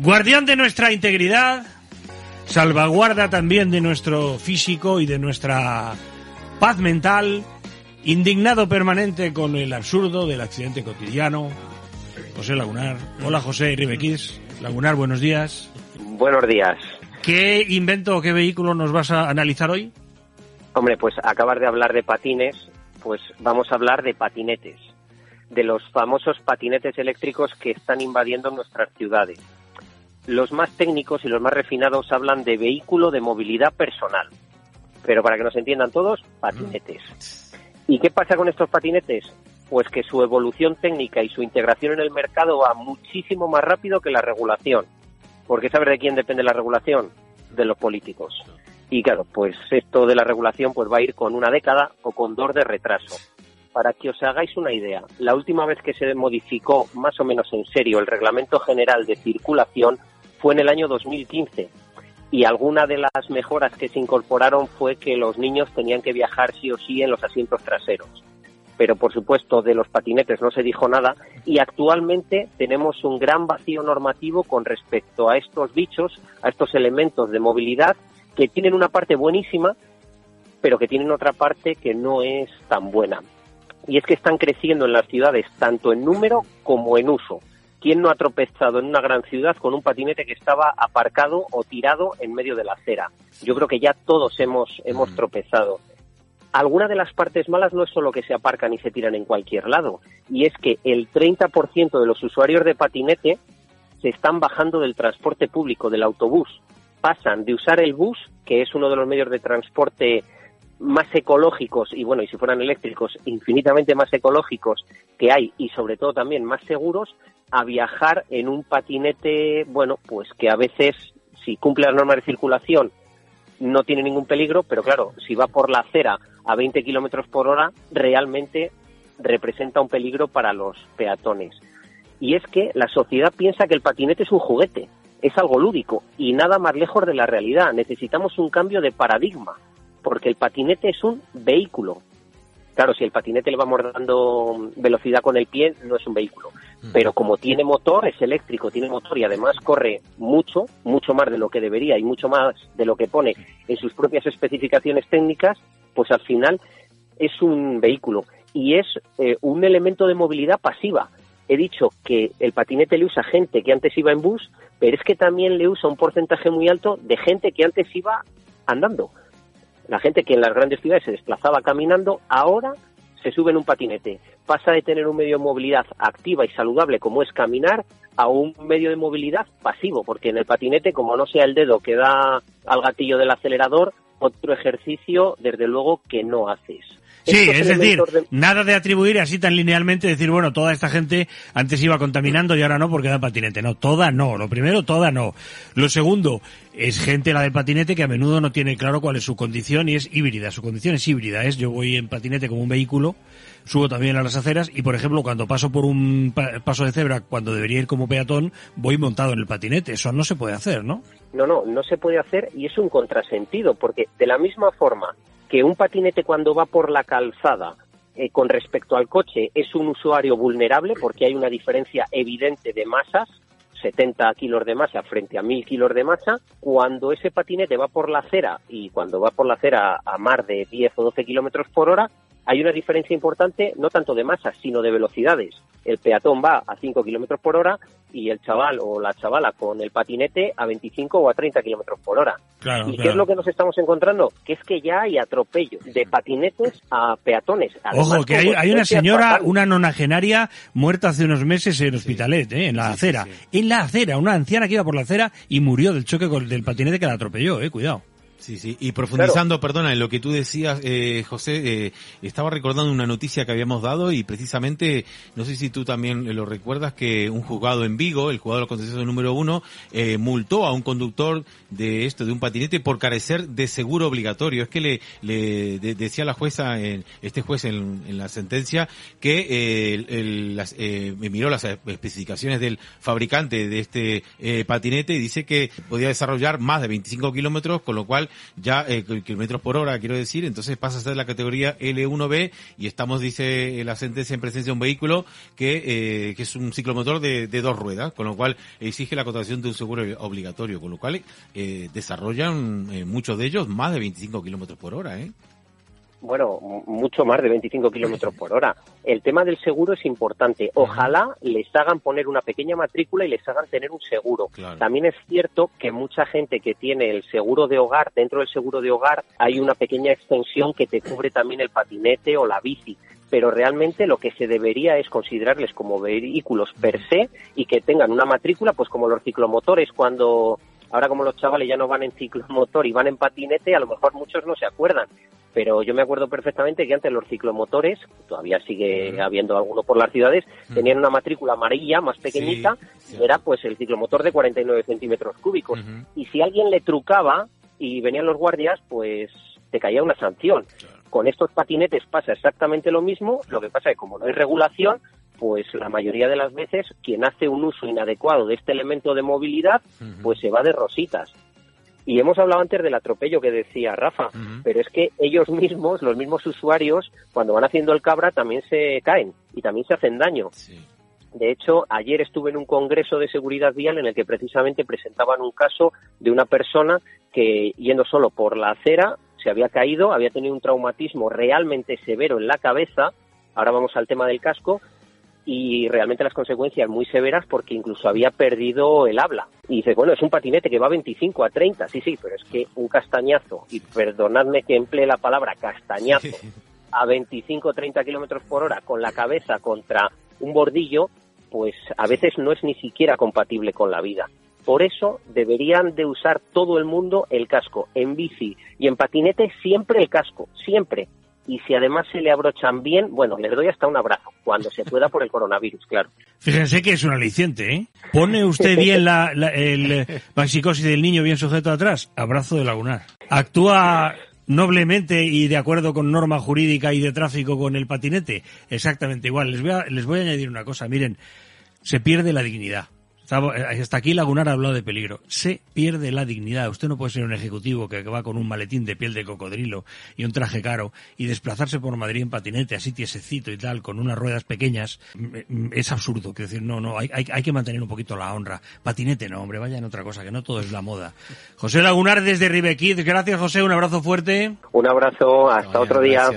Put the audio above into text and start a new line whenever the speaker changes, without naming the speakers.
Guardián de nuestra integridad, salvaguarda también de nuestro físico y de nuestra paz mental, indignado permanente con el absurdo del accidente cotidiano, José Lagunar. Hola José Ribequís. Lagunar, buenos días.
Buenos días.
¿Qué invento o qué vehículo nos vas a analizar hoy?
Hombre, pues acabas de hablar de patines, pues vamos a hablar de patinetes, de los famosos patinetes eléctricos que están invadiendo nuestras ciudades. Los más técnicos y los más refinados hablan de vehículo de movilidad personal, pero para que nos entiendan todos, patinetes. ¿Y qué pasa con estos patinetes? Pues que su evolución técnica y su integración en el mercado va muchísimo más rápido que la regulación. Porque ¿sabes de quién depende la regulación? De los políticos. Y claro, pues esto de la regulación pues va a ir con una década o con dos de retraso. Para que os hagáis una idea, la última vez que se modificó más o menos en serio el Reglamento General de Circulación fue en el año 2015. Y alguna de las mejoras que se incorporaron fue que los niños tenían que viajar sí o sí en los asientos traseros. Pero por supuesto de los patinetes no se dijo nada y actualmente tenemos un gran vacío normativo con respecto a estos bichos, a estos elementos de movilidad que tienen una parte buenísima, pero que tienen otra parte que no es tan buena. Y es que están creciendo en las ciudades tanto en número como en uso. ¿Quién no ha tropezado en una gran ciudad con un patinete que estaba aparcado o tirado en medio de la acera? Yo creo que ya todos hemos, hemos tropezado. Alguna de las partes malas no es solo que se aparcan y se tiran en cualquier lado, y es que el 30% de los usuarios de patinete se están bajando del transporte público, del autobús. Pasan de usar el bus, que es uno de los medios de transporte más ecológicos y bueno, y si fueran eléctricos, infinitamente más ecológicos que hay y sobre todo también más seguros, a viajar en un patinete, bueno, pues que a veces, si cumple las normas de circulación, no tiene ningún peligro, pero claro, si va por la acera a 20 kilómetros por hora, realmente representa un peligro para los peatones. Y es que la sociedad piensa que el patinete es un juguete, es algo lúdico y nada más lejos de la realidad. Necesitamos un cambio de paradigma, porque el patinete es un vehículo. Claro, si el patinete le vamos dando velocidad con el pie, no es un vehículo. Pero como tiene motor, es eléctrico, tiene motor y además corre mucho, mucho más de lo que debería y mucho más de lo que pone en sus propias especificaciones técnicas, pues al final es un vehículo y es eh, un elemento de movilidad pasiva. He dicho que el patinete le usa gente que antes iba en bus, pero es que también le usa un porcentaje muy alto de gente que antes iba andando. La gente que en las grandes ciudades se desplazaba caminando, ahora se sube en un patinete. Pasa de tener un medio de movilidad activa y saludable como es caminar a un medio de movilidad pasivo, porque en el patinete, como no sea el dedo que da al gatillo del acelerador, otro ejercicio, desde luego, que no haces.
Sí, es decir, nada de atribuir así tan linealmente, decir, bueno, toda esta gente antes iba contaminando y ahora no porque da patinete. No, toda no. Lo primero, toda no. Lo segundo, es gente la del patinete que a menudo no tiene claro cuál es su condición y es híbrida. Su condición es híbrida. Es yo voy en patinete como un vehículo, subo también a las aceras y, por ejemplo, cuando paso por un paso de cebra, cuando debería ir como peatón, voy montado en el patinete. Eso no se puede hacer, ¿no?
No, no, no se puede hacer y es un contrasentido porque de la misma forma que un patinete cuando va por la calzada eh, con respecto al coche es un usuario vulnerable porque hay una diferencia evidente de masas, 70 kilos de masa frente a 1000 kilos de masa, cuando ese patinete va por la acera y cuando va por la acera a más de 10 o 12 kilómetros por hora, hay una diferencia importante no tanto de masa, sino de velocidades. El peatón va a 5 kilómetros por hora y el chaval o la chavala con el patinete a 25 o a 30 kilómetros por hora. ¿Y qué es lo que nos estamos encontrando? Que es que ya hay atropellos de patinetes a peatones.
Ojo, que hay, una señora, una nonagenaria, muerta hace unos meses en Hospitalet, ¿eh? en la acera. En la acera, una anciana que iba por la acera y murió del choque con, del patinete que la atropelló, eh, cuidado.
Sí, sí, y profundizando, perdona, en lo que tú decías, eh, José, eh, estaba recordando una noticia que habíamos dado y precisamente, no sé si tú también lo recuerdas, que un juzgado en Vigo, el jugador contencioso número uno, eh, multó a un conductor de esto, de un patinete, por carecer de seguro obligatorio. Es que le, le decía la jueza, en, este juez en, en la sentencia, que eh, el, las, eh, miró las especificaciones del fabricante de este eh, patinete y dice que podía desarrollar más de 25 kilómetros, con lo cual ya eh, kilómetros por hora, quiero decir, entonces pasa a ser la categoría L1B y estamos, dice la sentencia, en presencia de un vehículo que, eh, que es un ciclomotor de, de, dos ruedas, con lo cual exige la contratación de un seguro obligatorio, con lo cual eh, desarrollan eh, muchos de ellos más de 25 kilómetros por hora, ¿eh?
Bueno, mucho más de 25 kilómetros por hora. El tema del seguro es importante. Ojalá les hagan poner una pequeña matrícula y les hagan tener un seguro. También es cierto que mucha gente que tiene el seguro de hogar, dentro del seguro de hogar hay una pequeña extensión que te cubre también el patinete o la bici pero realmente lo que se debería es considerarles como vehículos per se y que tengan una matrícula, pues como los ciclomotores cuando ahora como los chavales ya no van en ciclomotor y van en patinete, a lo mejor muchos no se acuerdan, pero yo me acuerdo perfectamente que antes los ciclomotores, todavía sigue habiendo alguno por las ciudades, tenían una matrícula amarilla más pequeñita, y era pues el ciclomotor de 49 centímetros cúbicos. Y si alguien le trucaba y venían los guardias, pues te caía una sanción. Con estos patinetes pasa exactamente lo mismo, lo que pasa es que como no hay regulación, pues la mayoría de las veces quien hace un uso inadecuado de este elemento de movilidad, pues se va de rositas. Y hemos hablado antes del atropello que decía Rafa, pero es que ellos mismos, los mismos usuarios, cuando van haciendo el cabra también se caen y también se hacen daño. De hecho, ayer estuve en un congreso de seguridad vial en el que precisamente presentaban un caso de una persona que yendo solo por la acera se había caído, había tenido un traumatismo realmente severo en la cabeza, ahora vamos al tema del casco, y realmente las consecuencias muy severas porque incluso había perdido el habla. Y dice, bueno, es un patinete que va a 25 a 30, sí, sí, pero es que un castañazo, y perdonadme que emplee la palabra castañazo, a 25 o 30 kilómetros por hora con la cabeza contra un bordillo, pues a veces no es ni siquiera compatible con la vida. Por eso deberían de usar todo el mundo el casco. En bici y en patinete siempre el casco, siempre y si además se le abrochan bien, bueno, les doy hasta un abrazo, cuando se pueda por el coronavirus, claro.
Fíjense que es un aliciente, ¿eh? ¿Pone usted bien la, el maxicosis del niño bien sujeto atrás? Abrazo de lagunar. ¿Actúa noblemente y de acuerdo con norma jurídica y de tráfico con el patinete? Exactamente igual. Les voy a, les voy a añadir una cosa. Miren, se pierde la dignidad. Eh, hasta aquí Lagunar ha hablado de peligro. Se pierde la dignidad. Usted no puede ser un ejecutivo que va con un maletín de piel de cocodrilo y un traje caro y desplazarse por Madrid en patinete, así tiesecito y tal, con unas ruedas pequeñas. Mm, mm, es absurdo. Quiero decir, no, no, hay, hay, que mantener un poquito la honra. Patinete no, hombre, vaya en otra cosa, que no todo es la moda. José Lagunar desde Ribequid. Gracias, José. Un abrazo fuerte.
Un abrazo. Hasta otro día.